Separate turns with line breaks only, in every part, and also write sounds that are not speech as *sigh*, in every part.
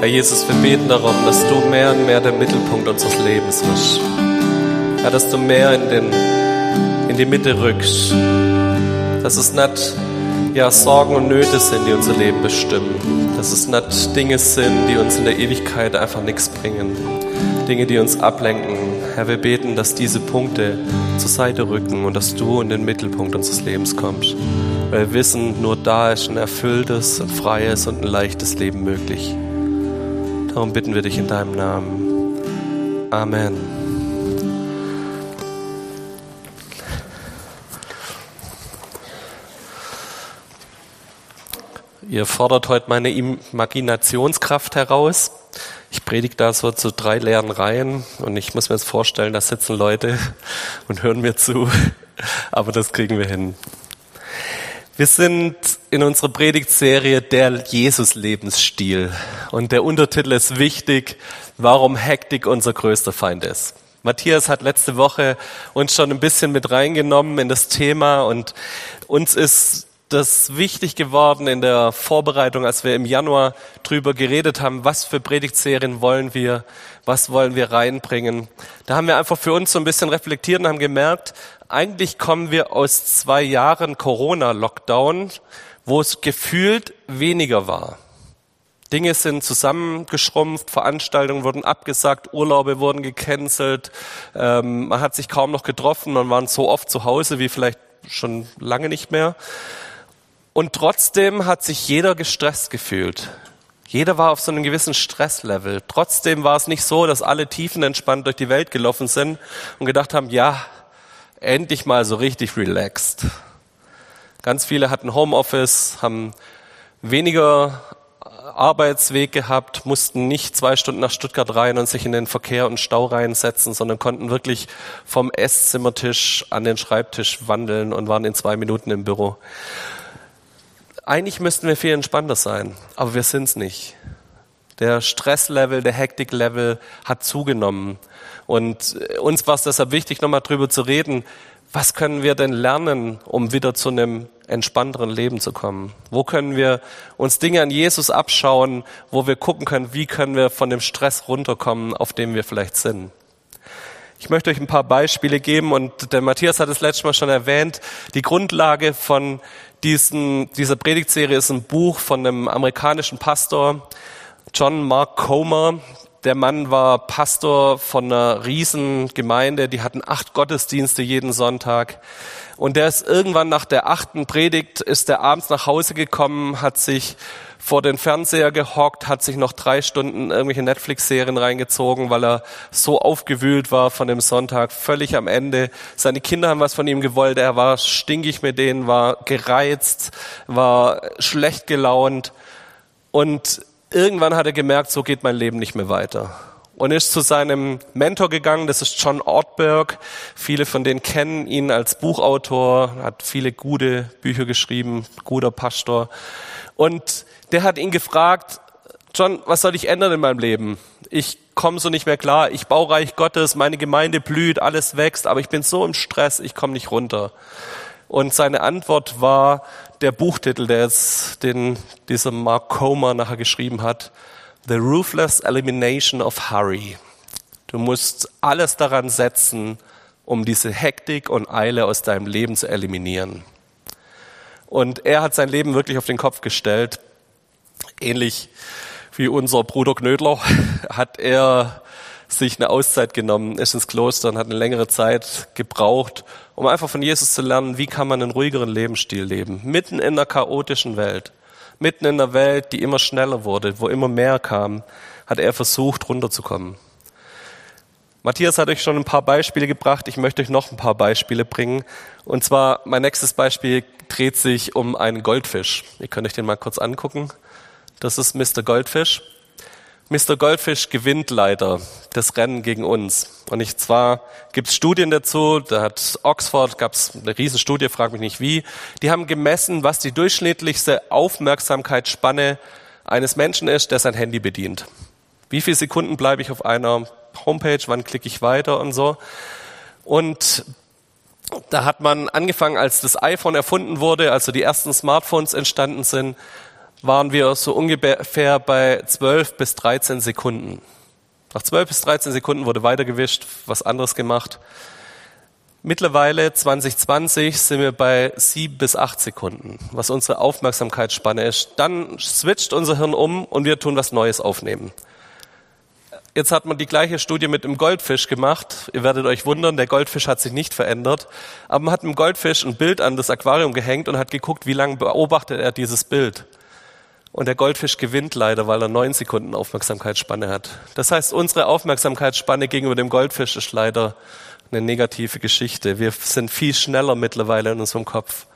Herr Jesus, wir beten darum, dass du mehr und mehr der Mittelpunkt unseres Lebens wirst. Herr, dass du mehr in, den, in die Mitte rückst. Dass es nicht ja, Sorgen und Nöte sind, die unser Leben bestimmen. Dass es nicht Dinge sind, die uns in der Ewigkeit einfach nichts bringen. Dinge, die uns ablenken. Herr, wir beten, dass diese Punkte zur Seite rücken und dass du in den Mittelpunkt unseres Lebens kommst. Weil wir wissen, nur da ist ein erfülltes, ein freies und ein leichtes Leben möglich. Darum bitten wir dich in deinem Namen. Amen. Ihr fordert heute meine Imaginationskraft heraus. Ich predige da so zu drei leeren Reihen und ich muss mir jetzt vorstellen, da sitzen Leute *laughs* und hören mir zu. Aber das kriegen wir hin. Wir sind in unserer Predigtserie der Jesus-Lebensstil. Und der Untertitel ist wichtig, warum Hektik unser größter Feind ist. Matthias hat letzte Woche uns schon ein bisschen mit reingenommen in das Thema und uns ist das wichtig geworden in der Vorbereitung, als wir im Januar drüber geredet haben, was für Predigtserien wollen wir, was wollen wir reinbringen. Da haben wir einfach für uns so ein bisschen reflektiert und haben gemerkt, eigentlich kommen wir aus zwei Jahren Corona-Lockdown, wo es gefühlt weniger war. Dinge sind zusammengeschrumpft, Veranstaltungen wurden abgesagt, Urlaube wurden gecancelt, ähm, man hat sich kaum noch getroffen, man war so oft zu Hause wie vielleicht schon lange nicht mehr. Und trotzdem hat sich jeder gestresst gefühlt. Jeder war auf so einem gewissen Stresslevel. Trotzdem war es nicht so, dass alle tiefenentspannt durch die Welt gelaufen sind und gedacht haben, ja, endlich mal so richtig relaxed. Ganz viele hatten Homeoffice, haben weniger Arbeitsweg gehabt, mussten nicht zwei Stunden nach Stuttgart rein und sich in den Verkehr und Stau reinsetzen, sondern konnten wirklich vom Esszimmertisch an den Schreibtisch wandeln und waren in zwei Minuten im Büro. Eigentlich müssten wir viel entspannter sein, aber wir sind es nicht. Der Stresslevel, der Hektiklevel hat zugenommen. Und uns war es deshalb wichtig, nochmal drüber zu reden, was können wir denn lernen, um wieder zu einem entspannteren Leben zu kommen? Wo können wir uns Dinge an Jesus abschauen, wo wir gucken können, wie können wir von dem Stress runterkommen, auf dem wir vielleicht sind? Ich möchte euch ein paar Beispiele geben und der Matthias hat es letztes Mal schon erwähnt. Die Grundlage von diesen, diese Predigtserie ist ein Buch von einem amerikanischen Pastor, John Mark Comer. Der Mann war Pastor von einer riesen Gemeinde, die hatten acht Gottesdienste jeden Sonntag. Und der ist irgendwann nach der achten Predigt, ist der abends nach Hause gekommen, hat sich vor den Fernseher gehockt, hat sich noch drei Stunden irgendwelche Netflix-Serien reingezogen, weil er so aufgewühlt war von dem Sonntag, völlig am Ende. Seine Kinder haben was von ihm gewollt, er war stinkig mit denen, war gereizt, war schlecht gelaunt und irgendwann hat er gemerkt, so geht mein Leben nicht mehr weiter und ist zu seinem Mentor gegangen, das ist John Ortberg. Viele von denen kennen ihn als Buchautor, hat viele gute Bücher geschrieben, guter Pastor. Und der hat ihn gefragt, John, was soll ich ändern in meinem Leben? Ich komme so nicht mehr klar, ich baue Reich Gottes, meine Gemeinde blüht, alles wächst, aber ich bin so im Stress, ich komme nicht runter. Und seine Antwort war der Buchtitel, der jetzt den dieser Mark Comer nachher geschrieben hat, The Ruthless Elimination of Hurry. Du musst alles daran setzen, um diese Hektik und Eile aus deinem Leben zu eliminieren. Und er hat sein Leben wirklich auf den Kopf gestellt ähnlich wie unser Bruder Knödler *laughs* hat er sich eine Auszeit genommen, ist ins Kloster und hat eine längere Zeit gebraucht, um einfach von Jesus zu lernen, wie kann man einen ruhigeren Lebensstil leben, mitten in einer chaotischen Welt, mitten in einer Welt, die immer schneller wurde, wo immer mehr kam, hat er versucht, runterzukommen. Matthias hat euch schon ein paar Beispiele gebracht. Ich möchte euch noch ein paar Beispiele bringen. Und zwar, mein nächstes Beispiel dreht sich um einen Goldfisch. Ihr könnt euch den mal kurz angucken. Das ist Mr. Goldfish. Mr. Goldfish gewinnt leider das Rennen gegen uns. Und ich zwar gibt es Studien dazu, da hat Oxford, gab es eine Riesenstudie, frag mich nicht wie, die haben gemessen, was die durchschnittlichste Aufmerksamkeitsspanne eines Menschen ist, der sein Handy bedient. Wie viele Sekunden bleibe ich auf einer Homepage, wann klicke ich weiter und so. Und da hat man angefangen, als das iPhone erfunden wurde, also die ersten Smartphones entstanden sind, waren wir so ungefähr bei 12 bis 13 Sekunden. Nach 12 bis 13 Sekunden wurde weitergewischt, was anderes gemacht. Mittlerweile 2020 sind wir bei 7 bis 8 Sekunden, was unsere Aufmerksamkeitsspanne ist. Dann switcht unser Hirn um und wir tun was Neues aufnehmen. Jetzt hat man die gleiche Studie mit dem Goldfisch gemacht. Ihr werdet euch wundern, der Goldfisch hat sich nicht verändert. Aber man hat dem Goldfisch ein Bild an das Aquarium gehängt und hat geguckt, wie lange beobachtet er dieses Bild. Und der Goldfisch gewinnt leider, weil er neun Sekunden Aufmerksamkeitsspanne hat. Das heißt, unsere Aufmerksamkeitsspanne gegenüber dem Goldfisch ist leider eine negative Geschichte. Wir sind viel schneller mittlerweile in unserem Kopf.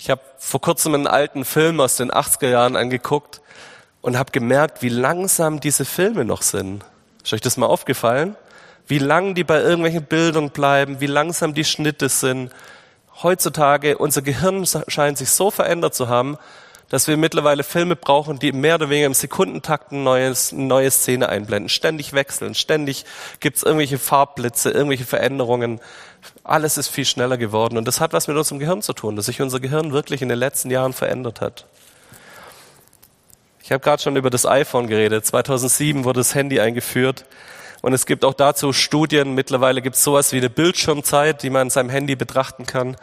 Ich habe vor kurzem einen alten Film aus den 80er Jahren angeguckt und habe gemerkt, wie langsam diese Filme noch sind. Ist euch das mal aufgefallen? Wie lang die bei irgendwelchen Bildern bleiben, wie langsam die Schnitte sind. Heutzutage, unser Gehirn scheint sich so verändert zu haben, dass wir mittlerweile Filme brauchen, die mehr oder weniger im Sekundentakt eine neue, neue Szene einblenden, ständig wechseln, ständig gibt's irgendwelche Farbblitze, irgendwelche Veränderungen. Alles ist viel schneller geworden und das hat was mit unserem Gehirn zu tun, dass sich unser Gehirn wirklich in den letzten Jahren verändert hat. Ich habe gerade schon über das iPhone geredet. 2007 wurde das Handy eingeführt. Und es gibt auch dazu Studien. Mittlerweile gibt es sowas wie eine Bildschirmzeit, die man in seinem Handy betrachten kann.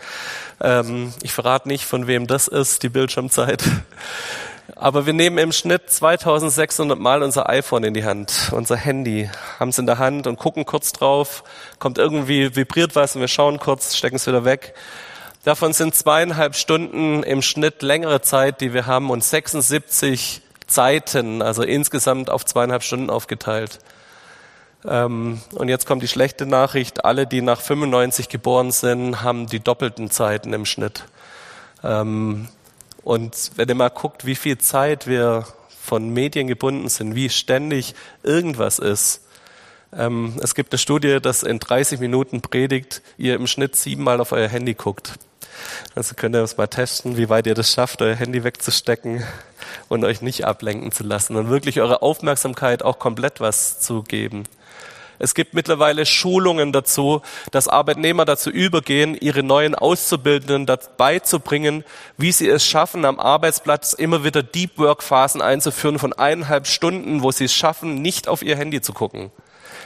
Ähm, ich verrate nicht, von wem das ist, die Bildschirmzeit. Aber wir nehmen im Schnitt 2600 Mal unser iPhone in die Hand, unser Handy, haben es in der Hand und gucken kurz drauf, kommt irgendwie, vibriert was und wir schauen kurz, stecken es wieder weg. Davon sind zweieinhalb Stunden im Schnitt längere Zeit, die wir haben und 76 Zeiten, also insgesamt auf zweieinhalb Stunden aufgeteilt. Ähm, und jetzt kommt die schlechte Nachricht, alle, die nach 95 geboren sind, haben die doppelten Zeiten im Schnitt. Ähm, und wenn ihr mal guckt, wie viel Zeit wir von Medien gebunden sind, wie ständig irgendwas ist. Ähm, es gibt eine Studie, dass in 30 Minuten Predigt ihr im Schnitt siebenmal auf euer Handy guckt. Also könnt ihr das mal testen, wie weit ihr das schafft, euer Handy wegzustecken und euch nicht ablenken zu lassen und wirklich eure Aufmerksamkeit auch komplett was zu geben. Es gibt mittlerweile Schulungen dazu, dass Arbeitnehmer dazu übergehen, ihre neuen Auszubildenden dabei zu bringen, wie sie es schaffen, am Arbeitsplatz immer wieder Deep Work Phasen einzuführen von eineinhalb Stunden, wo sie es schaffen, nicht auf ihr Handy zu gucken.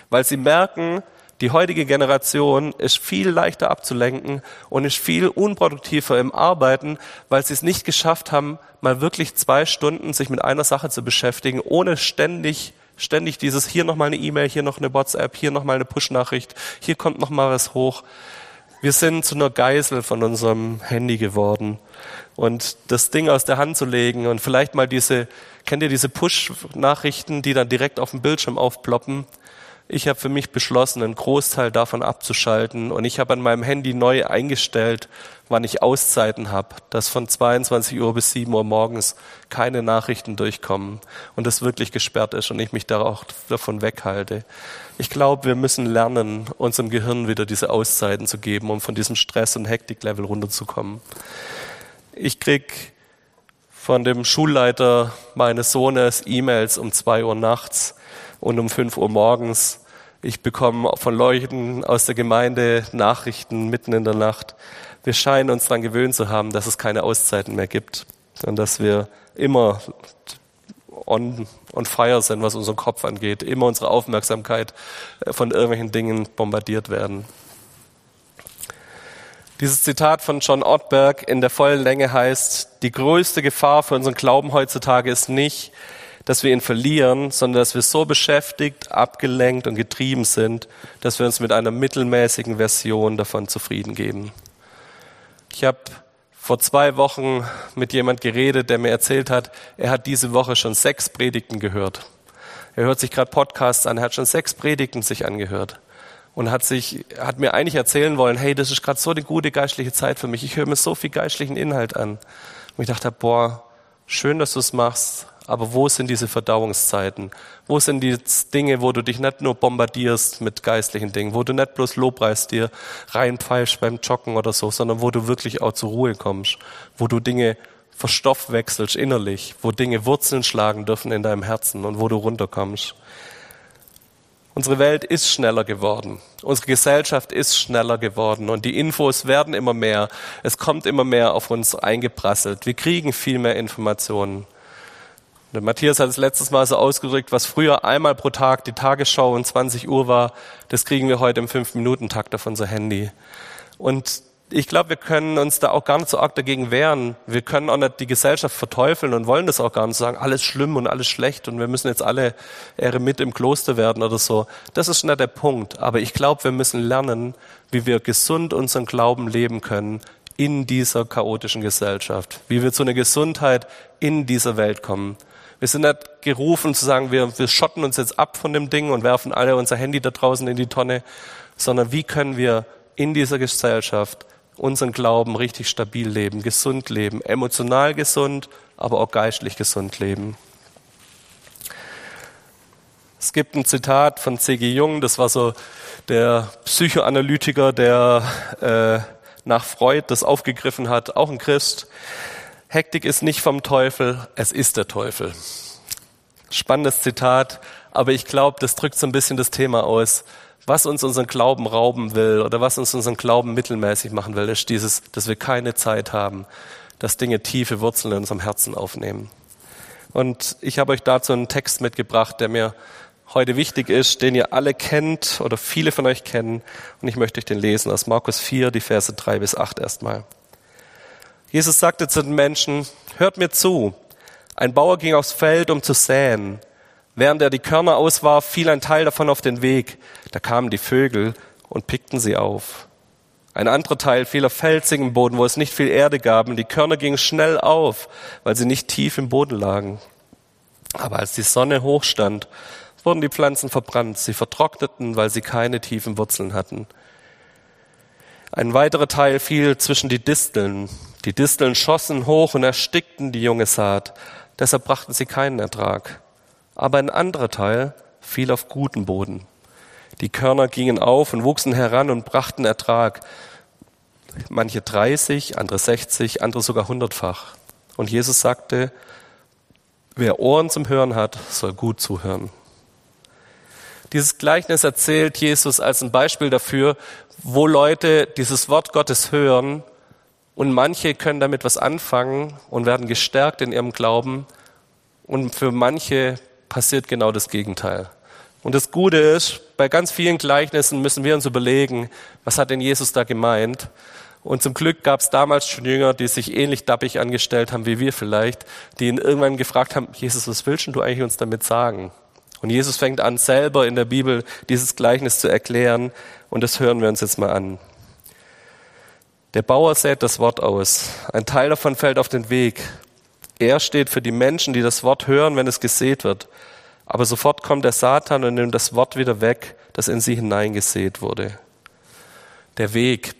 Weil sie merken, die heutige Generation ist viel leichter abzulenken und ist viel unproduktiver im Arbeiten, weil sie es nicht geschafft haben, mal wirklich zwei Stunden sich mit einer Sache zu beschäftigen, ohne ständig ständig dieses hier noch mal eine E-Mail, hier noch eine WhatsApp, hier noch mal eine Push-Nachricht, hier kommt noch mal was hoch. Wir sind zu einer Geisel von unserem Handy geworden. Und das Ding aus der Hand zu legen und vielleicht mal diese, kennt ihr diese Push-Nachrichten, die dann direkt auf dem Bildschirm aufploppen? Ich habe für mich beschlossen, einen Großteil davon abzuschalten und ich habe an meinem Handy neu eingestellt, wann ich Auszeiten habe, dass von 22 Uhr bis 7 Uhr morgens keine Nachrichten durchkommen und das wirklich gesperrt ist und ich mich da auch davon weghalte. Ich glaube, wir müssen lernen, unserem Gehirn wieder diese Auszeiten zu geben, um von diesem Stress- und Hektiklevel runterzukommen. Ich krieg von dem Schulleiter meines Sohnes E-Mails um zwei Uhr nachts und um 5 Uhr morgens. Ich bekomme von Leuten aus der Gemeinde Nachrichten mitten in der Nacht. Wir scheinen uns daran gewöhnt zu haben, dass es keine Auszeiten mehr gibt und dass wir immer on, on fire sind, was unseren Kopf angeht, immer unsere Aufmerksamkeit äh, von irgendwelchen Dingen bombardiert werden. Dieses Zitat von John Ottberg in der vollen Länge heißt, die größte Gefahr für unseren Glauben heutzutage ist nicht, dass wir ihn verlieren, sondern dass wir so beschäftigt, abgelenkt und getrieben sind, dass wir uns mit einer mittelmäßigen Version davon zufrieden geben. Ich habe vor zwei Wochen mit jemand geredet, der mir erzählt hat, er hat diese Woche schon sechs Predigten gehört. Er hört sich gerade Podcasts an, er hat schon sechs Predigten sich angehört und hat sich, hat mir eigentlich erzählen wollen, hey, das ist gerade so eine gute geistliche Zeit für mich. Ich höre mir so viel geistlichen Inhalt an. Und ich dachte, boah, schön, dass du es machst, aber wo sind diese Verdauungszeiten? Wo sind die Dinge, wo du dich nicht nur bombardierst mit geistlichen Dingen, wo du nicht bloß Lobpreis dir reinpfeifst beim Joggen oder so, sondern wo du wirklich auch zur Ruhe kommst, wo du Dinge verstoffwechselst innerlich, wo Dinge Wurzeln schlagen dürfen in deinem Herzen und wo du runterkommst. Unsere Welt ist schneller geworden. Unsere Gesellschaft ist schneller geworden und die Infos werden immer mehr. Es kommt immer mehr auf uns eingeprasselt. Wir kriegen viel mehr Informationen. Der Matthias hat es letztes Mal so ausgedrückt, was früher einmal pro Tag die Tagesschau um 20 Uhr war, das kriegen wir heute im 5-Minuten-Takt auf unser Handy. Und ich glaube, wir können uns da auch gar nicht so arg dagegen wehren. Wir können auch nicht die Gesellschaft verteufeln und wollen das auch gar nicht sagen, alles schlimm und alles schlecht und wir müssen jetzt alle Eremit im Kloster werden oder so. Das ist nicht der Punkt. Aber ich glaube, wir müssen lernen, wie wir gesund unseren Glauben leben können in dieser chaotischen Gesellschaft. Wie wir zu einer Gesundheit in dieser Welt kommen. Wir sind nicht gerufen zu sagen, wir, wir schotten uns jetzt ab von dem Ding und werfen alle unser Handy da draußen in die Tonne, sondern wie können wir in dieser Gesellschaft unseren Glauben richtig stabil leben, gesund leben, emotional gesund, aber auch geistlich gesund leben. Es gibt ein Zitat von C.G. Jung, das war so der Psychoanalytiker, der äh, nach Freud das aufgegriffen hat, auch ein Christ. Hektik ist nicht vom Teufel, es ist der Teufel. Spannendes Zitat, aber ich glaube, das drückt so ein bisschen das Thema aus. Was uns unseren Glauben rauben will oder was uns unseren Glauben mittelmäßig machen will, ist dieses, dass wir keine Zeit haben, dass Dinge tiefe Wurzeln in unserem Herzen aufnehmen. Und ich habe euch dazu einen Text mitgebracht, der mir heute wichtig ist, den ihr alle kennt oder viele von euch kennen. Und ich möchte euch den lesen aus Markus 4, die Verse 3 bis 8 erstmal. Jesus sagte zu den Menschen, hört mir zu. Ein Bauer ging aufs Feld, um zu säen. Während er die Körner auswarf, fiel ein Teil davon auf den Weg. Da kamen die Vögel und pickten sie auf. Ein anderer Teil fiel auf felsigen Boden, wo es nicht viel Erde gab, und die Körner gingen schnell auf, weil sie nicht tief im Boden lagen. Aber als die Sonne hochstand, wurden die Pflanzen verbrannt, sie vertrockneten, weil sie keine tiefen Wurzeln hatten. Ein weiterer Teil fiel zwischen die Disteln. Die Disteln schossen hoch und erstickten die junge Saat, deshalb brachten sie keinen Ertrag. Aber ein anderer Teil fiel auf guten Boden. Die Körner gingen auf und wuchsen heran und brachten Ertrag. Manche 30, andere 60, andere sogar hundertfach. Und Jesus sagte, wer Ohren zum Hören hat, soll gut zuhören. Dieses Gleichnis erzählt Jesus als ein Beispiel dafür, wo Leute dieses Wort Gottes hören und manche können damit was anfangen und werden gestärkt in ihrem Glauben und für manche passiert genau das Gegenteil. Und das Gute ist, bei ganz vielen Gleichnissen müssen wir uns überlegen, was hat denn Jesus da gemeint? Und zum Glück gab es damals schon Jünger, die sich ähnlich dappig angestellt haben wie wir vielleicht, die ihn irgendwann gefragt haben, Jesus, was willst du eigentlich uns damit sagen? Und Jesus fängt an, selber in der Bibel dieses Gleichnis zu erklären. Und das hören wir uns jetzt mal an. Der Bauer sät das Wort aus. Ein Teil davon fällt auf den Weg. Er steht für die Menschen, die das Wort hören, wenn es gesät wird. Aber sofort kommt der Satan und nimmt das Wort wieder weg, das in sie hineingesät wurde. Der Weg.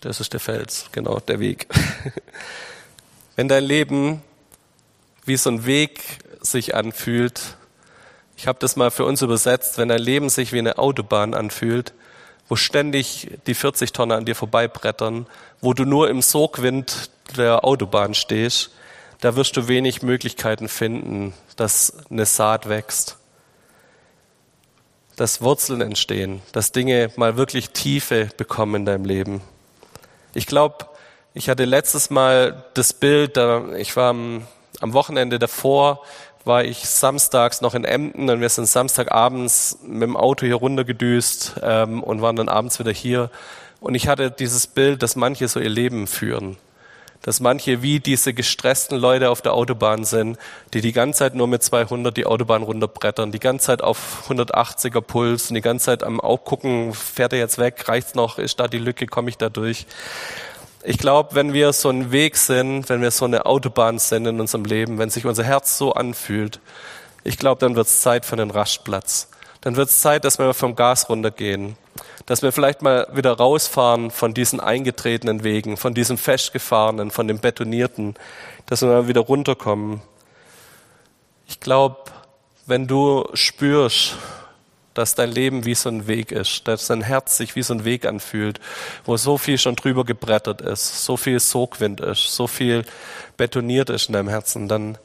Das ist der Fels, genau, der Weg. *laughs* Wenn dein Leben wie so ein Weg sich anfühlt, ich habe das mal für uns übersetzt, wenn dein Leben sich wie eine Autobahn anfühlt, wo ständig die 40 Tonnen an dir vorbeibrettern, wo du nur im Sogwind der Autobahn stehst, da wirst du wenig Möglichkeiten finden, dass eine Saat wächst, dass Wurzeln entstehen, dass Dinge mal wirklich Tiefe bekommen in deinem Leben. Ich glaube, ich hatte letztes Mal das Bild, ich war am, am Wochenende davor, war ich samstags noch in Emden und wir sind Samstagabends mit dem Auto hier runtergedüst ähm, und waren dann abends wieder hier. Und ich hatte dieses Bild, dass manche so ihr Leben führen. Dass manche wie diese gestressten Leute auf der Autobahn sind, die die ganze Zeit nur mit 200 die Autobahn runterbrettern, die ganze Zeit auf 180er Puls und die ganze Zeit am gucken, fährt er jetzt weg, reicht's noch, ist da die Lücke, komme ich da durch. Ich glaube, wenn wir so ein Weg sind, wenn wir so eine Autobahn sind in unserem Leben, wenn sich unser Herz so anfühlt, ich glaube, dann wird es Zeit für einen Rastplatz. Dann wird es Zeit, dass wir vom Gas runtergehen. Dass wir vielleicht mal wieder rausfahren von diesen eingetretenen Wegen, von diesem festgefahrenen, von dem betonierten, dass wir mal wieder runterkommen. Ich glaube, wenn du spürst, dass dein Leben wie so ein Weg ist, dass dein Herz sich wie so ein Weg anfühlt, wo so viel schon drüber gebrettert ist, so viel Sogwind ist, so viel betoniert ist in deinem Herzen, dann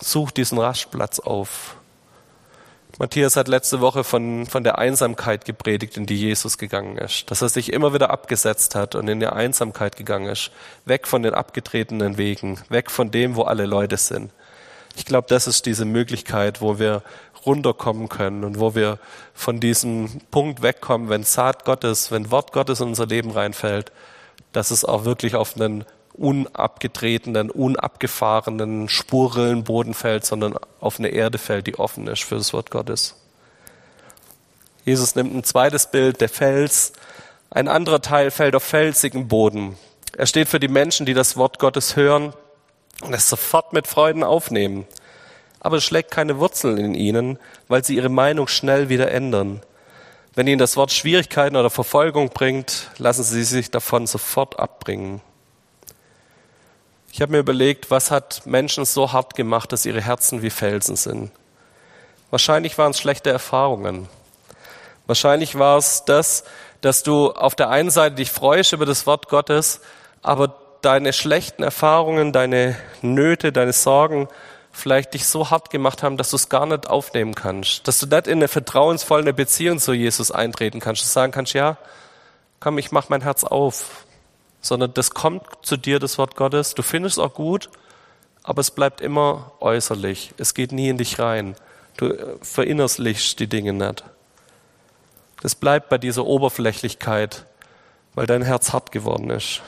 such diesen Rastplatz auf. Matthias hat letzte Woche von, von der Einsamkeit gepredigt, in die Jesus gegangen ist. Dass er sich immer wieder abgesetzt hat und in die Einsamkeit gegangen ist. Weg von den abgetretenen Wegen. Weg von dem, wo alle Leute sind. Ich glaube, das ist diese Möglichkeit, wo wir runterkommen können und wo wir von diesem Punkt wegkommen, wenn Saat Gottes, wenn Wort Gottes in unser Leben reinfällt, dass es auch wirklich auf einen unabgetretenen, unabgefahrenen, spurrillen Boden fällt, sondern auf eine Erde fällt, die offen ist für das Wort Gottes. Jesus nimmt ein zweites Bild, der Fels. Ein anderer Teil fällt auf felsigen Boden. Er steht für die Menschen, die das Wort Gottes hören und es sofort mit Freuden aufnehmen. Aber es schlägt keine Wurzeln in ihnen, weil sie ihre Meinung schnell wieder ändern. Wenn ihnen das Wort Schwierigkeiten oder Verfolgung bringt, lassen sie sich davon sofort abbringen. Ich habe mir überlegt, was hat Menschen so hart gemacht, dass ihre Herzen wie Felsen sind. Wahrscheinlich waren es schlechte Erfahrungen. Wahrscheinlich war es das, dass du auf der einen Seite dich freust über das Wort Gottes, aber deine schlechten Erfahrungen, deine Nöte, deine Sorgen vielleicht dich so hart gemacht haben, dass du es gar nicht aufnehmen kannst, dass du nicht in eine vertrauensvolle Beziehung zu Jesus eintreten kannst, dass du sagen kannst, ja, komm, ich mach mein Herz auf, sondern das kommt zu dir, das Wort Gottes. Du findest es auch gut, aber es bleibt immer äußerlich. Es geht nie in dich rein. Du äh, verinnerlichst die Dinge nicht. Das bleibt bei dieser Oberflächlichkeit, weil dein Herz hart geworden ist.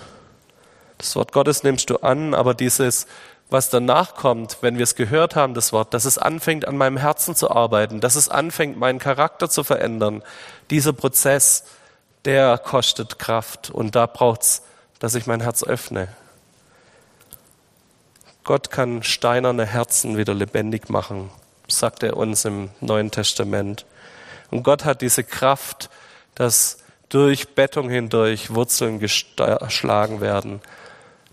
Das Wort Gottes nimmst du an, aber dieses, was danach kommt, wenn wir es gehört haben, das Wort, dass es anfängt, an meinem Herzen zu arbeiten, dass es anfängt, meinen Charakter zu verändern, dieser Prozess, der kostet Kraft und da braucht es dass ich mein Herz öffne. Gott kann steinerne Herzen wieder lebendig machen, sagt er uns im Neuen Testament. Und Gott hat diese Kraft, dass durch Bettung hindurch Wurzeln geschlagen werden,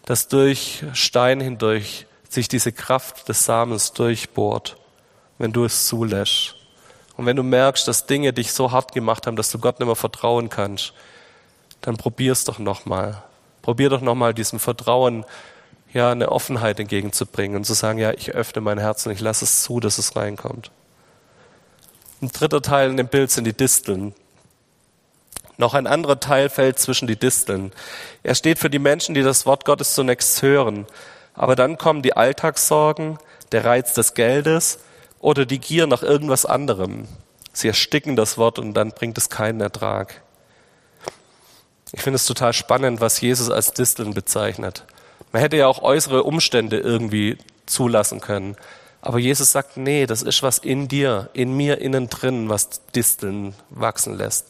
dass durch Stein hindurch sich diese Kraft des Samens durchbohrt, wenn du es zulässt. Und wenn du merkst, dass Dinge dich so hart gemacht haben, dass du Gott nicht mehr vertrauen kannst, dann probier's doch nochmal. Probier doch nochmal diesem Vertrauen ja eine Offenheit entgegenzubringen und zu sagen, ja, ich öffne mein Herz und ich lasse es zu, dass es reinkommt. Ein dritter Teil in dem Bild sind die Disteln. Noch ein anderer Teil fällt zwischen die Disteln. Er steht für die Menschen, die das Wort Gottes zunächst hören. Aber dann kommen die Alltagssorgen, der Reiz des Geldes oder die Gier nach irgendwas anderem. Sie ersticken das Wort und dann bringt es keinen Ertrag. Ich finde es total spannend, was Jesus als Disteln bezeichnet. Man hätte ja auch äußere Umstände irgendwie zulassen können. Aber Jesus sagt, nee, das ist was in dir, in mir innen drin, was Disteln wachsen lässt.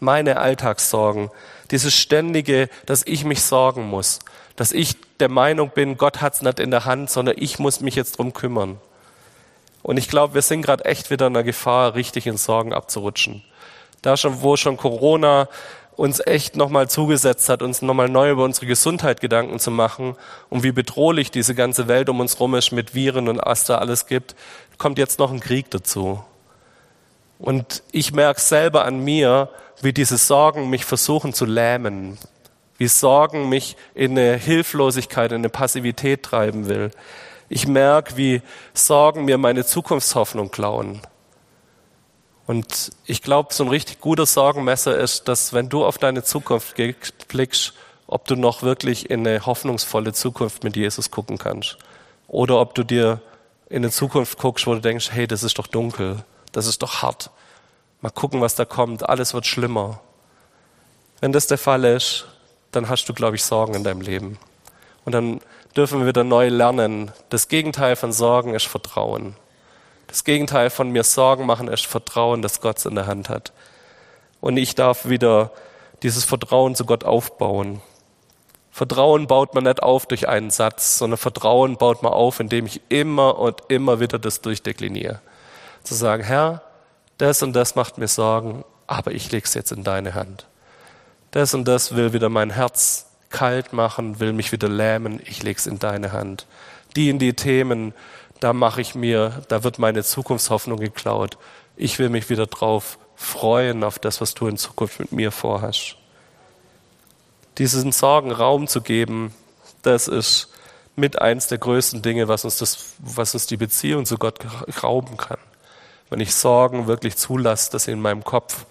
Meine Alltagssorgen, dieses ständige, dass ich mich sorgen muss, dass ich der Meinung bin, Gott hat's nicht in der Hand, sondern ich muss mich jetzt drum kümmern. Und ich glaube, wir sind gerade echt wieder in der Gefahr, richtig in Sorgen abzurutschen. Da schon, wo schon Corona uns echt nochmal zugesetzt hat, uns nochmal neu über unsere Gesundheit Gedanken zu machen und wie bedrohlich diese ganze Welt um uns rum ist mit Viren und was da alles gibt, kommt jetzt noch ein Krieg dazu. Und ich merke selber an mir, wie diese Sorgen mich versuchen zu lähmen, wie Sorgen mich in eine Hilflosigkeit, in eine Passivität treiben will. Ich merke, wie Sorgen mir meine Zukunftshoffnung klauen. Und ich glaube, so ein richtig guter Sorgenmesser ist, dass wenn du auf deine Zukunft blickst, ob du noch wirklich in eine hoffnungsvolle Zukunft mit Jesus gucken kannst. Oder ob du dir in eine Zukunft guckst, wo du denkst, hey, das ist doch dunkel, das ist doch hart. Mal gucken, was da kommt, alles wird schlimmer. Wenn das der Fall ist, dann hast du, glaube ich, Sorgen in deinem Leben. Und dann dürfen wir wieder neu lernen. Das Gegenteil von Sorgen ist Vertrauen. Das Gegenteil von mir Sorgen machen ist Vertrauen, dass Gott in der Hand hat. Und ich darf wieder dieses Vertrauen zu Gott aufbauen. Vertrauen baut man nicht auf durch einen Satz, sondern Vertrauen baut man auf, indem ich immer und immer wieder das durchdekliniere. Zu sagen, Herr, das und das macht mir Sorgen, aber ich lege es jetzt in deine Hand. Das und das will wieder mein Herz kalt machen, will mich wieder lähmen, ich lege es in deine Hand. Die in die Themen, da mache ich mir, da wird meine Zukunftshoffnung geklaut. Ich will mich wieder drauf freuen auf das, was du in Zukunft mit mir vorhast. Diesen Sorgen Raum zu geben, das ist mit eins der größten Dinge, was uns, das, was uns die Beziehung zu Gott rauben kann. Wenn ich Sorgen wirklich zulasse, dass sie in meinem Kopf,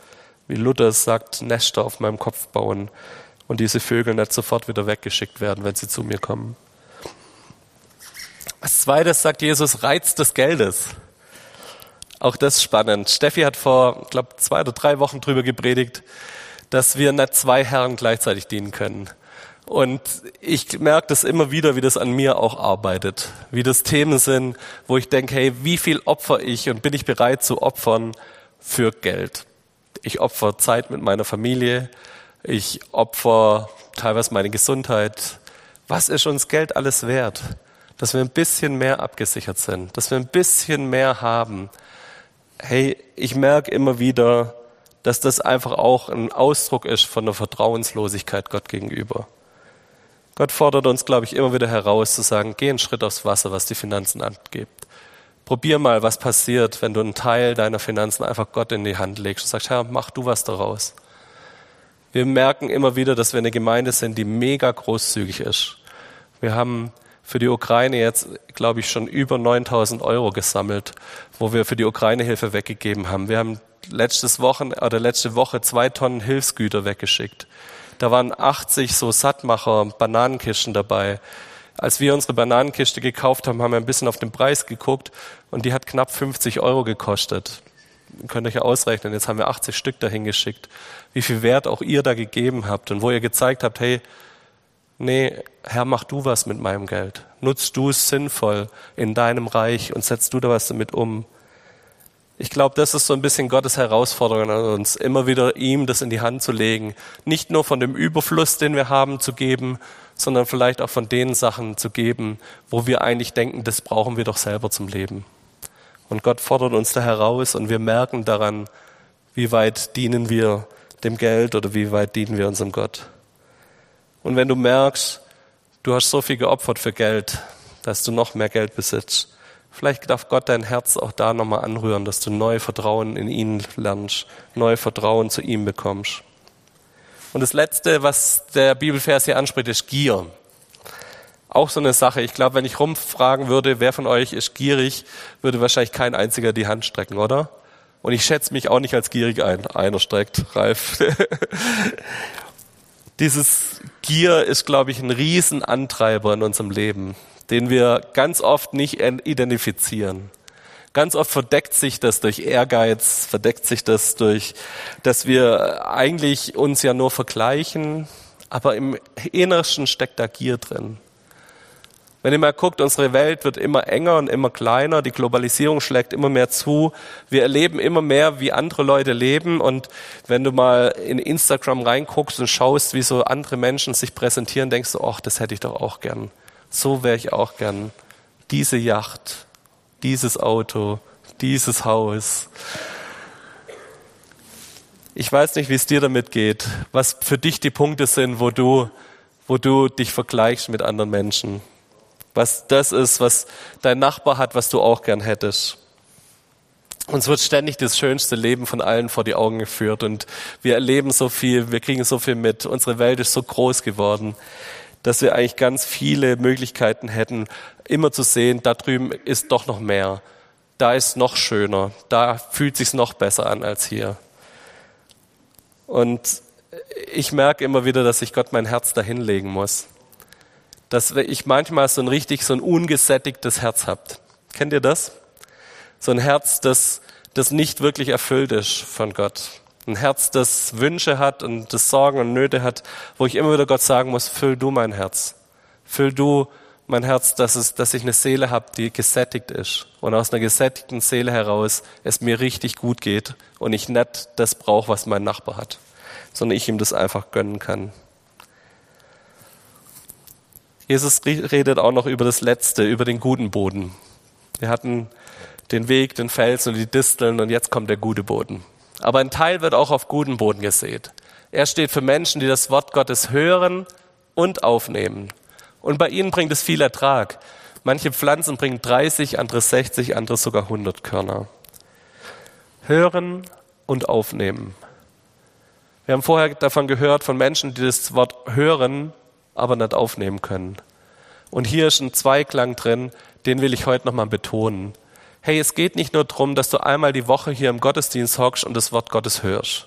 wie Luther es sagt, Nester auf meinem Kopf bauen und diese Vögel nicht sofort wieder weggeschickt werden, wenn sie zu mir kommen. Als zweites sagt Jesus Reiz des Geldes. Auch das ist spannend. Steffi hat vor, glaube, zwei oder drei Wochen drüber gepredigt, dass wir nicht zwei Herren gleichzeitig dienen können. Und ich merke das immer wieder, wie das an mir auch arbeitet. Wie das Themen sind, wo ich denke, hey, wie viel opfer ich und bin ich bereit zu opfern für Geld? Ich opfer Zeit mit meiner Familie. Ich opfer teilweise meine Gesundheit. Was ist uns Geld alles wert? Dass wir ein bisschen mehr abgesichert sind, dass wir ein bisschen mehr haben. Hey, ich merke immer wieder, dass das einfach auch ein Ausdruck ist von der Vertrauenslosigkeit Gott gegenüber. Gott fordert uns, glaube ich, immer wieder heraus zu sagen, geh einen Schritt aufs Wasser, was die Finanzen angeht. Probier mal, was passiert, wenn du einen Teil deiner Finanzen einfach Gott in die Hand legst und sagst, Herr, mach du was daraus. Wir merken immer wieder, dass wir eine Gemeinde sind, die mega großzügig ist. Wir haben für die Ukraine jetzt, glaube ich, schon über 9000 Euro gesammelt, wo wir für die Ukraine Hilfe weggegeben haben. Wir haben letztes Wochen oder letzte Woche zwei Tonnen Hilfsgüter weggeschickt. Da waren 80 so Sattmacher Bananenkisten dabei. Als wir unsere Bananenkiste gekauft haben, haben wir ein bisschen auf den Preis geguckt und die hat knapp 50 Euro gekostet. Ihr könnt euch ja ausrechnen, jetzt haben wir 80 Stück dahin geschickt. Wie viel Wert auch ihr da gegeben habt und wo ihr gezeigt habt, hey, nee, Herr, mach du was mit meinem Geld. Nutzt du es sinnvoll in deinem Reich und setzt du da was damit um. Ich glaube, das ist so ein bisschen Gottes Herausforderung an uns, immer wieder ihm das in die Hand zu legen. Nicht nur von dem Überfluss, den wir haben, zu geben, sondern vielleicht auch von den Sachen zu geben, wo wir eigentlich denken, das brauchen wir doch selber zum Leben. Und Gott fordert uns da heraus und wir merken daran, wie weit dienen wir dem Geld oder wie weit dienen wir unserem Gott. Und wenn du merkst, du hast so viel geopfert für Geld, dass du noch mehr Geld besitzt, Vielleicht darf Gott dein Herz auch da nochmal anrühren, dass du neu Vertrauen in ihn lernst, neu Vertrauen zu ihm bekommst. Und das Letzte, was der Bibelvers hier anspricht, ist Gier. Auch so eine Sache. Ich glaube, wenn ich rumfragen würde, wer von euch ist gierig, würde wahrscheinlich kein einziger die Hand strecken, oder? Und ich schätze mich auch nicht als gierig ein. Einer streckt, Ralf. *laughs* Dieses Gier ist, glaube ich, ein Riesenantreiber in unserem Leben den wir ganz oft nicht identifizieren. Ganz oft verdeckt sich das durch Ehrgeiz, verdeckt sich das durch, dass wir eigentlich uns ja nur vergleichen, aber im Innersten steckt da Gier drin. Wenn ihr mal guckt, unsere Welt wird immer enger und immer kleiner, die Globalisierung schlägt immer mehr zu, wir erleben immer mehr, wie andere Leute leben und wenn du mal in Instagram reinguckst und schaust, wie so andere Menschen sich präsentieren, denkst du, ach, das hätte ich doch auch gern so wäre ich auch gern. Diese Yacht, dieses Auto, dieses Haus. Ich weiß nicht, wie es dir damit geht, was für dich die Punkte sind, wo du, wo du dich vergleichst mit anderen Menschen. Was das ist, was dein Nachbar hat, was du auch gern hättest. Uns wird ständig das schönste Leben von allen vor die Augen geführt und wir erleben so viel, wir kriegen so viel mit. Unsere Welt ist so groß geworden dass wir eigentlich ganz viele Möglichkeiten hätten, immer zu sehen, da drüben ist doch noch mehr, da ist noch schöner, da fühlt sich noch besser an als hier. Und ich merke immer wieder, dass ich Gott mein Herz dahin legen muss. Dass ich manchmal so ein richtig, so ein ungesättigtes Herz habt. Kennt ihr das? So ein Herz, das, das nicht wirklich erfüllt ist von Gott. Ein Herz, das Wünsche hat und das Sorgen und Nöte hat, wo ich immer wieder Gott sagen muss, füll du mein Herz. Füll du mein Herz, dass, es, dass ich eine Seele habe, die gesättigt ist. Und aus einer gesättigten Seele heraus es mir richtig gut geht und ich nicht das brauche, was mein Nachbar hat, sondern ich ihm das einfach gönnen kann. Jesus redet auch noch über das Letzte, über den guten Boden. Wir hatten den Weg, den Felsen und die Disteln und jetzt kommt der gute Boden. Aber ein Teil wird auch auf guten Boden gesät. Er steht für Menschen, die das Wort Gottes hören und aufnehmen. Und bei ihnen bringt es viel Ertrag. Manche Pflanzen bringen 30, andere 60, andere sogar 100 Körner. Hören und aufnehmen. Wir haben vorher davon gehört von Menschen, die das Wort hören, aber nicht aufnehmen können. Und hier ist ein Zweiklang drin, den will ich heute nochmal betonen. Hey, es geht nicht nur darum, dass du einmal die Woche hier im Gottesdienst hockst und das Wort Gottes hörst,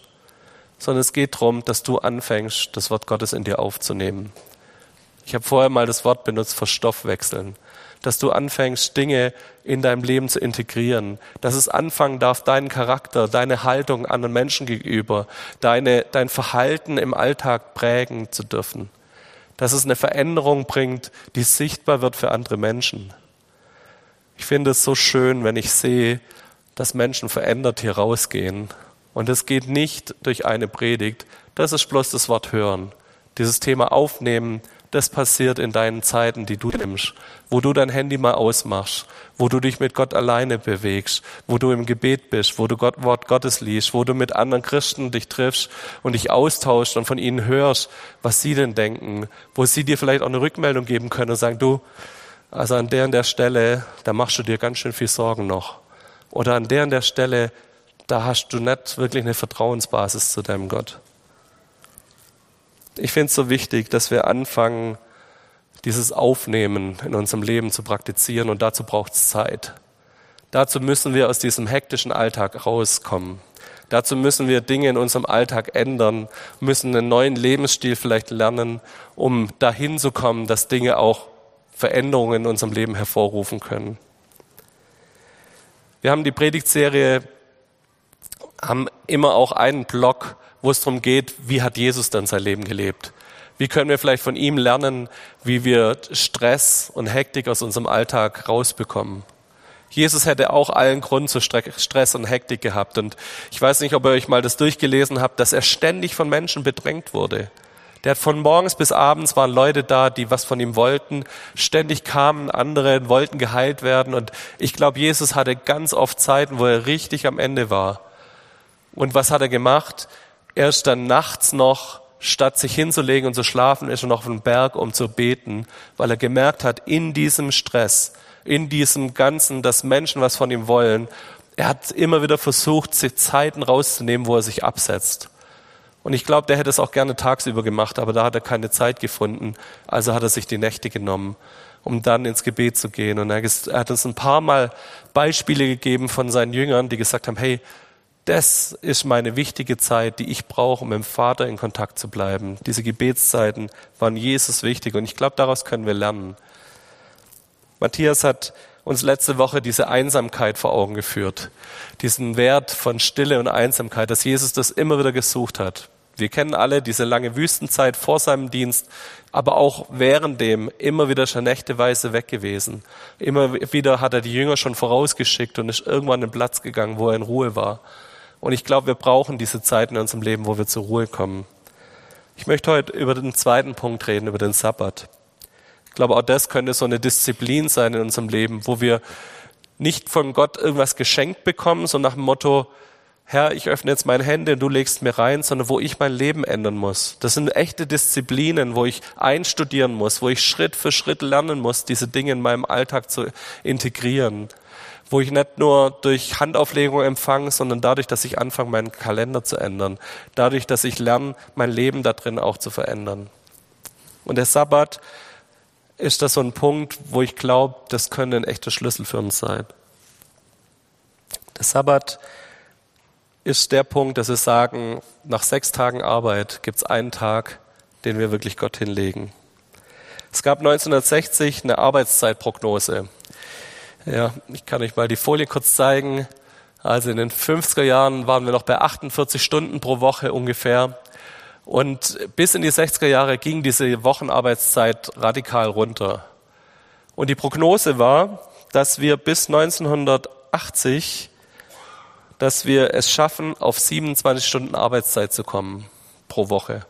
sondern es geht darum, dass du anfängst, das Wort Gottes in dir aufzunehmen. Ich habe vorher mal das Wort benutzt, verstoffwechseln dass du anfängst, Dinge in deinem Leben zu integrieren, dass es anfangen darf, deinen Charakter, deine Haltung anderen Menschen gegenüber, deine, dein Verhalten im Alltag prägen zu dürfen, dass es eine Veränderung bringt, die sichtbar wird für andere Menschen. Ich finde es so schön, wenn ich sehe, dass Menschen verändert hier rausgehen. Und es geht nicht durch eine Predigt, das ist bloß das Wort hören. Dieses Thema aufnehmen, das passiert in deinen Zeiten, die du nimmst, wo du dein Handy mal ausmachst, wo du dich mit Gott alleine bewegst, wo du im Gebet bist, wo du Gott, Wort Gottes liest, wo du mit anderen Christen dich triffst und dich austauschst und von ihnen hörst, was sie denn denken, wo sie dir vielleicht auch eine Rückmeldung geben können und sagen, du, also an der und der Stelle, da machst du dir ganz schön viel Sorgen noch. Oder an der und der Stelle, da hast du nicht wirklich eine Vertrauensbasis zu deinem Gott. Ich finde es so wichtig, dass wir anfangen, dieses Aufnehmen in unserem Leben zu praktizieren und dazu braucht es Zeit. Dazu müssen wir aus diesem hektischen Alltag rauskommen. Dazu müssen wir Dinge in unserem Alltag ändern, müssen einen neuen Lebensstil vielleicht lernen, um dahin zu kommen, dass Dinge auch Veränderungen in unserem Leben hervorrufen können. Wir haben die Predigtserie, haben immer auch einen Block, wo es darum geht, wie hat Jesus dann sein Leben gelebt? Wie können wir vielleicht von ihm lernen, wie wir Stress und Hektik aus unserem Alltag rausbekommen? Jesus hätte auch allen Grund zu Stress und Hektik gehabt. Und ich weiß nicht, ob ihr euch mal das durchgelesen habt, dass er ständig von Menschen bedrängt wurde. Der hat von morgens bis abends waren Leute da, die was von ihm wollten. Ständig kamen andere, wollten geheilt werden. Und ich glaube, Jesus hatte ganz oft Zeiten, wo er richtig am Ende war. Und was hat er gemacht? Er ist dann nachts noch, statt sich hinzulegen und zu schlafen, ist er noch auf den Berg, um zu beten, weil er gemerkt hat, in diesem Stress, in diesem Ganzen, dass Menschen was von ihm wollen, er hat immer wieder versucht, sich Zeiten rauszunehmen, wo er sich absetzt. Und ich glaube, der hätte es auch gerne tagsüber gemacht, aber da hat er keine Zeit gefunden. Also hat er sich die Nächte genommen, um dann ins Gebet zu gehen. Und er hat uns ein paar Mal Beispiele gegeben von seinen Jüngern, die gesagt haben, hey, das ist meine wichtige Zeit, die ich brauche, um mit dem Vater in Kontakt zu bleiben. Diese Gebetszeiten waren Jesus wichtig und ich glaube, daraus können wir lernen. Matthias hat uns letzte Woche diese Einsamkeit vor Augen geführt, diesen Wert von Stille und Einsamkeit, dass Jesus das immer wieder gesucht hat. Wir kennen alle diese lange Wüstenzeit vor seinem Dienst, aber auch während dem immer wieder schon nächteweise weg gewesen. Immer wieder hat er die Jünger schon vorausgeschickt und ist irgendwann an den Platz gegangen, wo er in Ruhe war. Und ich glaube, wir brauchen diese Zeiten in unserem Leben, wo wir zur Ruhe kommen. Ich möchte heute über den zweiten Punkt reden, über den Sabbat. Ich glaube, auch das könnte so eine Disziplin sein in unserem Leben, wo wir nicht von Gott irgendwas geschenkt bekommen, so nach dem Motto, Herr, ich öffne jetzt meine Hände und du legst mir rein, sondern wo ich mein Leben ändern muss. Das sind echte Disziplinen, wo ich einstudieren muss, wo ich Schritt für Schritt lernen muss, diese Dinge in meinem Alltag zu integrieren wo ich nicht nur durch Handauflegung empfange, sondern dadurch, dass ich anfange, meinen Kalender zu ändern, dadurch, dass ich lerne, mein Leben da drin auch zu verändern. Und der Sabbat ist das so ein Punkt, wo ich glaube, das könnte ein echter Schlüssel für uns sein. Der Sabbat ist der Punkt, dass wir sagen, nach sechs Tagen Arbeit gibt es einen Tag, den wir wirklich Gott hinlegen. Es gab 1960 eine Arbeitszeitprognose. Ja, ich kann euch mal die Folie kurz zeigen. Also in den 50er Jahren waren wir noch bei 48 Stunden pro Woche ungefähr. Und bis in die 60er Jahre ging diese Wochenarbeitszeit radikal runter. Und die Prognose war, dass wir bis 1980, dass wir es schaffen, auf 27 Stunden Arbeitszeit zu kommen pro Woche.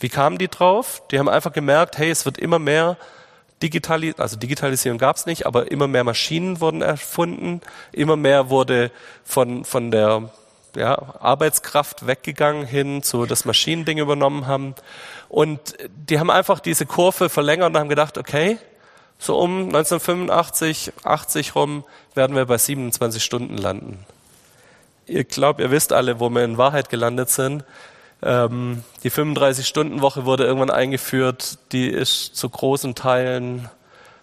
Wie kamen die drauf? Die haben einfach gemerkt, hey, es wird immer mehr Digitali also Digitalisierung gab es nicht, aber immer mehr Maschinen wurden erfunden, immer mehr wurde von, von der ja, Arbeitskraft weggegangen hin zu das Maschinending übernommen haben. Und die haben einfach diese Kurve verlängert und haben gedacht, okay, so um 1985, 80 rum werden wir bei 27 Stunden landen. Ihr glaubt, ihr wisst alle, wo wir in Wahrheit gelandet sind. Ähm, die 35-Stunden-Woche wurde irgendwann eingeführt. Die ist zu großen Teilen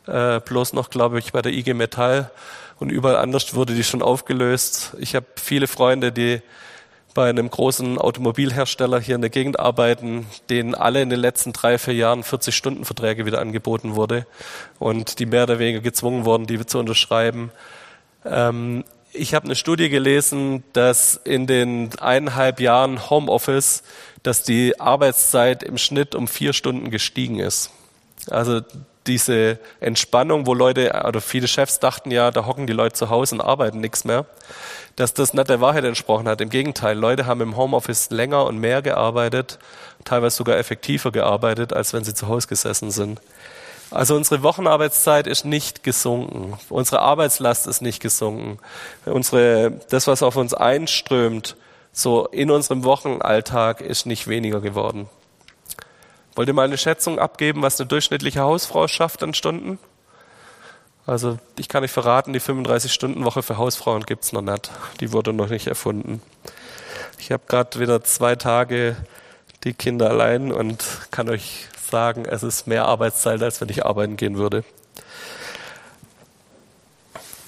äh, bloß noch, glaube ich, bei der IG Metall und überall anders wurde die schon aufgelöst. Ich habe viele Freunde, die bei einem großen Automobilhersteller hier in der Gegend arbeiten, denen alle in den letzten drei, vier Jahren 40-Stunden-Verträge wieder angeboten wurde und die mehr oder weniger gezwungen wurden, die zu unterschreiben. Ähm, ich habe eine Studie gelesen, dass in den eineinhalb Jahren Homeoffice, dass die Arbeitszeit im Schnitt um vier Stunden gestiegen ist. Also diese Entspannung, wo Leute oder viele Chefs dachten ja, da hocken die Leute zu Hause und arbeiten nichts mehr, dass das nicht der Wahrheit entsprochen hat. Im Gegenteil, Leute haben im Homeoffice länger und mehr gearbeitet, teilweise sogar effektiver gearbeitet, als wenn sie zu Hause gesessen sind. Also unsere Wochenarbeitszeit ist nicht gesunken. Unsere Arbeitslast ist nicht gesunken. Unsere, das, was auf uns einströmt, so in unserem Wochenalltag, ist nicht weniger geworden. Wollt ihr mal eine Schätzung abgeben, was eine durchschnittliche Hausfrau schafft an Stunden? Also ich kann euch verraten, die 35-Stunden-Woche für Hausfrauen gibt's noch nicht. Die wurde noch nicht erfunden. Ich habe gerade wieder zwei Tage die Kinder allein und kann euch sagen, es ist mehr Arbeitszeit, als wenn ich arbeiten gehen würde.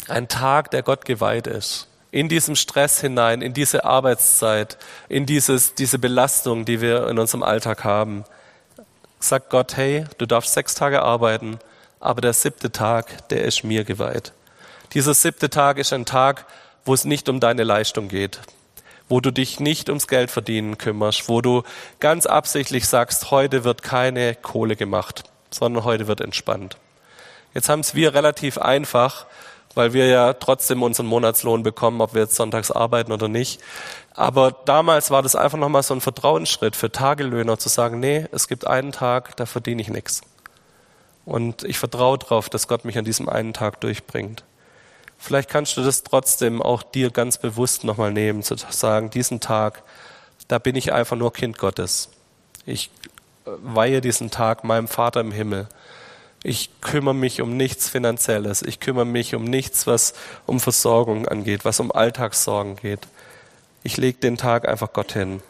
Ein Tag, der Gott geweiht ist. In diesem Stress hinein, in diese Arbeitszeit, in dieses, diese Belastung, die wir in unserem Alltag haben, sagt Gott, hey, du darfst sechs Tage arbeiten, aber der siebte Tag, der ist mir geweiht. Dieser siebte Tag ist ein Tag, wo es nicht um deine Leistung geht, wo du dich nicht ums Geld verdienen kümmerst, wo du ganz absichtlich sagst, heute wird keine Kohle gemacht, sondern heute wird entspannt. Jetzt haben es wir relativ einfach, weil wir ja trotzdem unseren Monatslohn bekommen, ob wir jetzt sonntags arbeiten oder nicht. Aber damals war das einfach nochmal so ein Vertrauensschritt für Tagelöhner zu sagen, nee, es gibt einen Tag, da verdiene ich nichts. Und ich vertraue darauf, dass Gott mich an diesem einen Tag durchbringt. Vielleicht kannst du das trotzdem auch dir ganz bewusst nochmal nehmen, zu sagen, diesen Tag, da bin ich einfach nur Kind Gottes. Ich weihe diesen Tag meinem Vater im Himmel. Ich kümmere mich um nichts Finanzielles. Ich kümmere mich um nichts, was um Versorgung angeht, was um Alltagssorgen geht. Ich lege den Tag einfach Gott hin.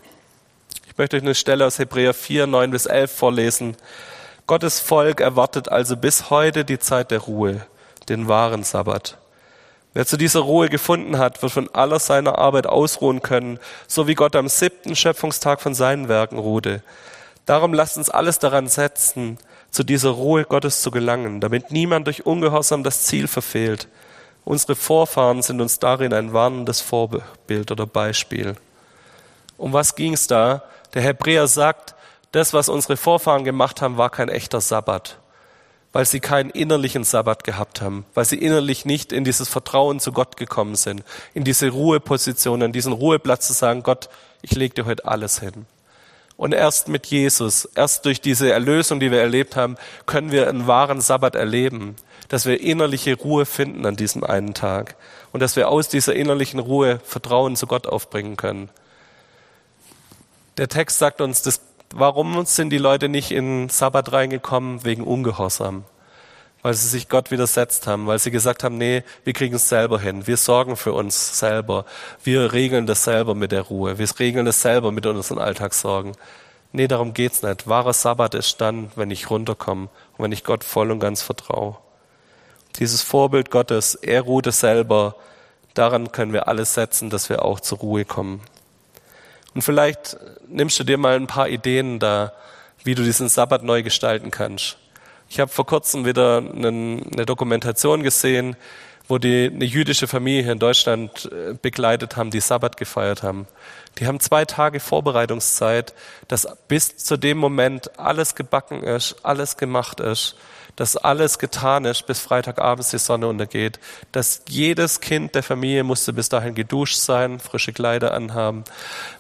Ich möchte euch eine Stelle aus Hebräer 4, 9 bis 11 vorlesen. Gottes Volk erwartet also bis heute die Zeit der Ruhe, den wahren Sabbat. Wer zu dieser Ruhe gefunden hat, wird von aller seiner Arbeit ausruhen können, so wie Gott am siebten Schöpfungstag von seinen Werken ruhte. Darum lasst uns alles daran setzen, zu dieser Ruhe Gottes zu gelangen, damit niemand durch Ungehorsam das Ziel verfehlt. Unsere Vorfahren sind uns darin ein warnendes Vorbild oder Beispiel. Um was ging es da? Der Hebräer sagt, das, was unsere Vorfahren gemacht haben, war kein echter Sabbat, weil sie keinen innerlichen Sabbat gehabt haben, weil sie innerlich nicht in dieses Vertrauen zu Gott gekommen sind, in diese Ruheposition, in diesen Ruheplatz zu sagen, Gott, ich lege dir heute alles hin. Und erst mit Jesus, erst durch diese Erlösung, die wir erlebt haben, können wir einen wahren Sabbat erleben, dass wir innerliche Ruhe finden an diesem einen Tag und dass wir aus dieser innerlichen Ruhe Vertrauen zu Gott aufbringen können. Der Text sagt uns, das, warum sind die Leute nicht in Sabbat reingekommen? Wegen Ungehorsam weil sie sich Gott widersetzt haben, weil sie gesagt haben, nee, wir kriegen es selber hin, wir sorgen für uns selber, wir regeln das selber mit der Ruhe, wir regeln das selber mit unseren Alltagssorgen. Nee, darum geht's nicht. Wahrer Sabbat ist dann, wenn ich runterkomme und wenn ich Gott voll und ganz vertraue. Dieses Vorbild Gottes, er ruhte selber, daran können wir alles setzen, dass wir auch zur Ruhe kommen. Und vielleicht nimmst du dir mal ein paar Ideen da, wie du diesen Sabbat neu gestalten kannst. Ich habe vor kurzem wieder eine Dokumentation gesehen, wo die eine jüdische Familie in Deutschland äh, begleitet haben, die Sabbat gefeiert haben. Die haben zwei Tage Vorbereitungszeit, dass bis zu dem Moment alles gebacken ist, alles gemacht ist, dass alles getan ist, bis Freitagabends die Sonne untergeht, dass jedes Kind der Familie musste bis dahin geduscht sein, frische Kleider anhaben,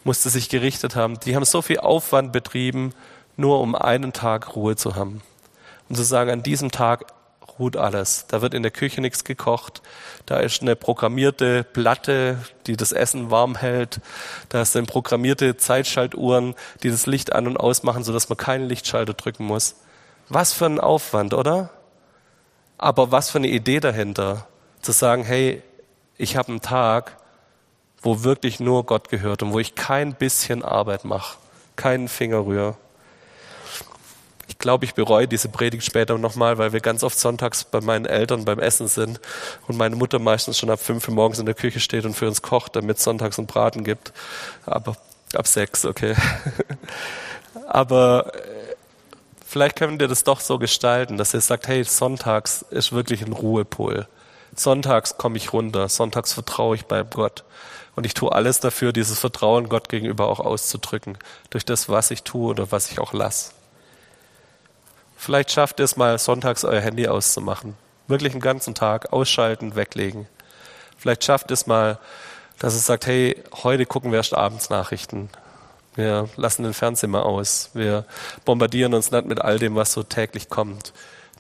musste sich gerichtet haben. Die haben so viel Aufwand betrieben, nur um einen Tag Ruhe zu haben und zu sagen, an diesem Tag ruht alles. Da wird in der Küche nichts gekocht. Da ist eine programmierte Platte, die das Essen warm hält. Da sind programmierte Zeitschaltuhren, die das Licht an und ausmachen, sodass man keinen Lichtschalter drücken muss. Was für ein Aufwand, oder? Aber was für eine Idee dahinter, zu sagen, hey, ich habe einen Tag, wo wirklich nur Gott gehört und wo ich kein bisschen Arbeit mache, keinen Finger rühre glaube, ich bereue diese Predigt später nochmal, weil wir ganz oft sonntags bei meinen Eltern beim Essen sind und meine Mutter meistens schon ab fünf Uhr morgens in der Küche steht und für uns kocht, damit es sonntags einen Braten gibt. Aber ab sechs, okay. *laughs* Aber äh, vielleicht können wir das doch so gestalten, dass ihr sagt, hey, sonntags ist wirklich ein Ruhepol. Sonntags komme ich runter, sonntags vertraue ich beim Gott. Und ich tue alles dafür, dieses Vertrauen Gott gegenüber auch auszudrücken, durch das, was ich tue oder was ich auch lasse. Vielleicht schafft ihr es mal, sonntags euer Handy auszumachen. Wirklich einen ganzen Tag ausschalten, weglegen. Vielleicht schafft es mal, dass es sagt, hey, heute gucken wir erst abends Nachrichten. Wir lassen den Fernseher mal aus. Wir bombardieren uns nicht mit all dem, was so täglich kommt.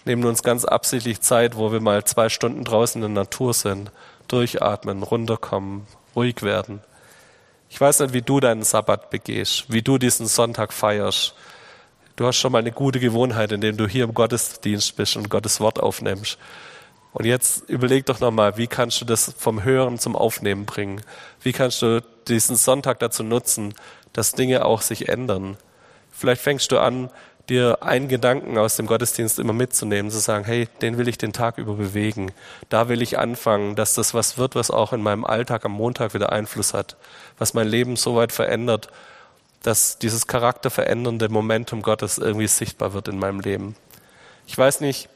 Nehmen uns ganz absichtlich Zeit, wo wir mal zwei Stunden draußen in der Natur sind. Durchatmen, runterkommen, ruhig werden. Ich weiß nicht, wie du deinen Sabbat begehst, wie du diesen Sonntag feierst. Du hast schon mal eine gute Gewohnheit, indem du hier im Gottesdienst bist und Gottes Wort aufnimmst. Und jetzt überleg doch nochmal, wie kannst du das vom Hören zum Aufnehmen bringen? Wie kannst du diesen Sonntag dazu nutzen, dass Dinge auch sich ändern? Vielleicht fängst du an, dir einen Gedanken aus dem Gottesdienst immer mitzunehmen, zu sagen, hey, den will ich den Tag über bewegen. Da will ich anfangen, dass das was wird, was auch in meinem Alltag am Montag wieder Einfluss hat, was mein Leben so weit verändert, dass dieses charakterverändernde Momentum Gottes irgendwie sichtbar wird in meinem Leben. Ich weiß nicht,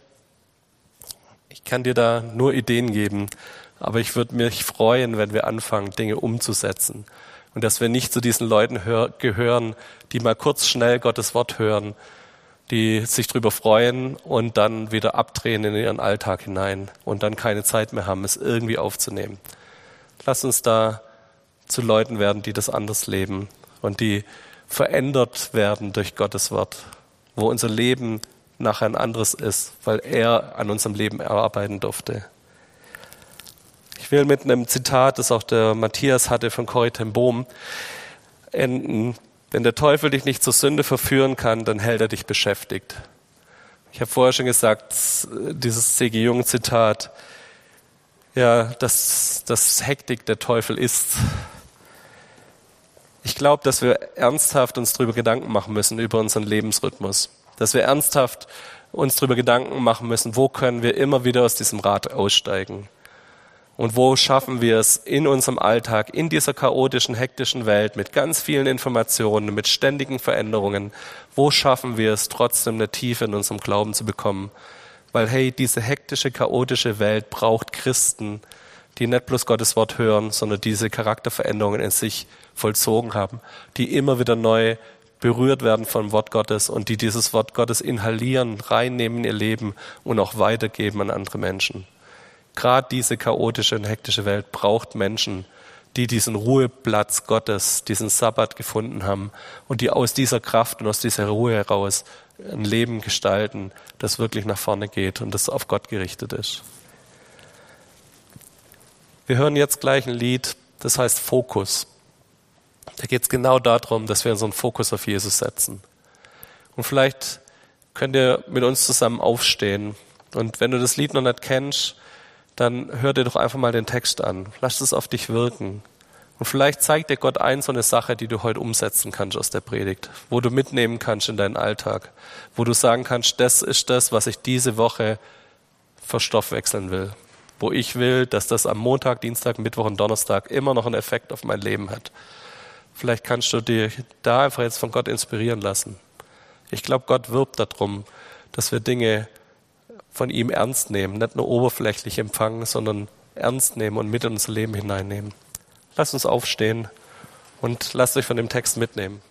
ich kann dir da nur Ideen geben, aber ich würde mich freuen, wenn wir anfangen, Dinge umzusetzen. Und dass wir nicht zu diesen Leuten gehören, die mal kurz schnell Gottes Wort hören, die sich darüber freuen und dann wieder abdrehen in ihren Alltag hinein und dann keine Zeit mehr haben, es irgendwie aufzunehmen. Lass uns da zu Leuten werden, die das anders leben und die verändert werden durch Gottes Wort, wo unser Leben nachher ein anderes ist, weil er an unserem Leben erarbeiten durfte. Ich will mit einem Zitat, das auch der Matthias hatte von Corrie ten Bohm, enden. Wenn der Teufel dich nicht zur Sünde verführen kann, dann hält er dich beschäftigt. Ich habe vorher schon gesagt, dieses C.G. Jung-Zitat, ja, dass das Hektik der Teufel ist. Ich glaube, dass wir ernsthaft uns darüber Gedanken machen müssen, über unseren Lebensrhythmus. Dass wir ernsthaft uns darüber Gedanken machen müssen, wo können wir immer wieder aus diesem Rad aussteigen. Und wo schaffen wir es in unserem Alltag, in dieser chaotischen, hektischen Welt mit ganz vielen Informationen, mit ständigen Veränderungen, wo schaffen wir es trotzdem eine Tiefe in unserem Glauben zu bekommen? Weil hey, diese hektische, chaotische Welt braucht Christen, die nicht bloß Gottes Wort hören, sondern diese Charakterveränderungen in sich vollzogen haben, die immer wieder neu berührt werden vom Wort Gottes und die dieses Wort Gottes inhalieren, reinnehmen in ihr Leben und auch weitergeben an andere Menschen. Gerade diese chaotische und hektische Welt braucht Menschen, die diesen Ruheplatz Gottes, diesen Sabbat gefunden haben und die aus dieser Kraft und aus dieser Ruhe heraus ein Leben gestalten, das wirklich nach vorne geht und das auf Gott gerichtet ist. Wir hören jetzt gleich ein Lied, das heißt Fokus. Da geht es genau darum, dass wir unseren Fokus auf Jesus setzen. Und vielleicht könnt ihr mit uns zusammen aufstehen. Und wenn du das Lied noch nicht kennst, dann hör dir doch einfach mal den Text an. Lass es auf dich wirken. Und vielleicht zeigt dir Gott ein so eine Sache, die du heute umsetzen kannst aus der Predigt, wo du mitnehmen kannst in deinen Alltag, wo du sagen kannst, das ist das, was ich diese Woche verstoffwechseln will, wo ich will, dass das am Montag, Dienstag, Mittwoch und Donnerstag immer noch einen Effekt auf mein Leben hat. Vielleicht kannst du dir da einfach jetzt von Gott inspirieren lassen. Ich glaube, Gott wirbt darum, dass wir Dinge von ihm ernst nehmen, nicht nur oberflächlich empfangen, sondern ernst nehmen und mit in unser Leben hineinnehmen. Lasst uns aufstehen und lasst euch von dem Text mitnehmen.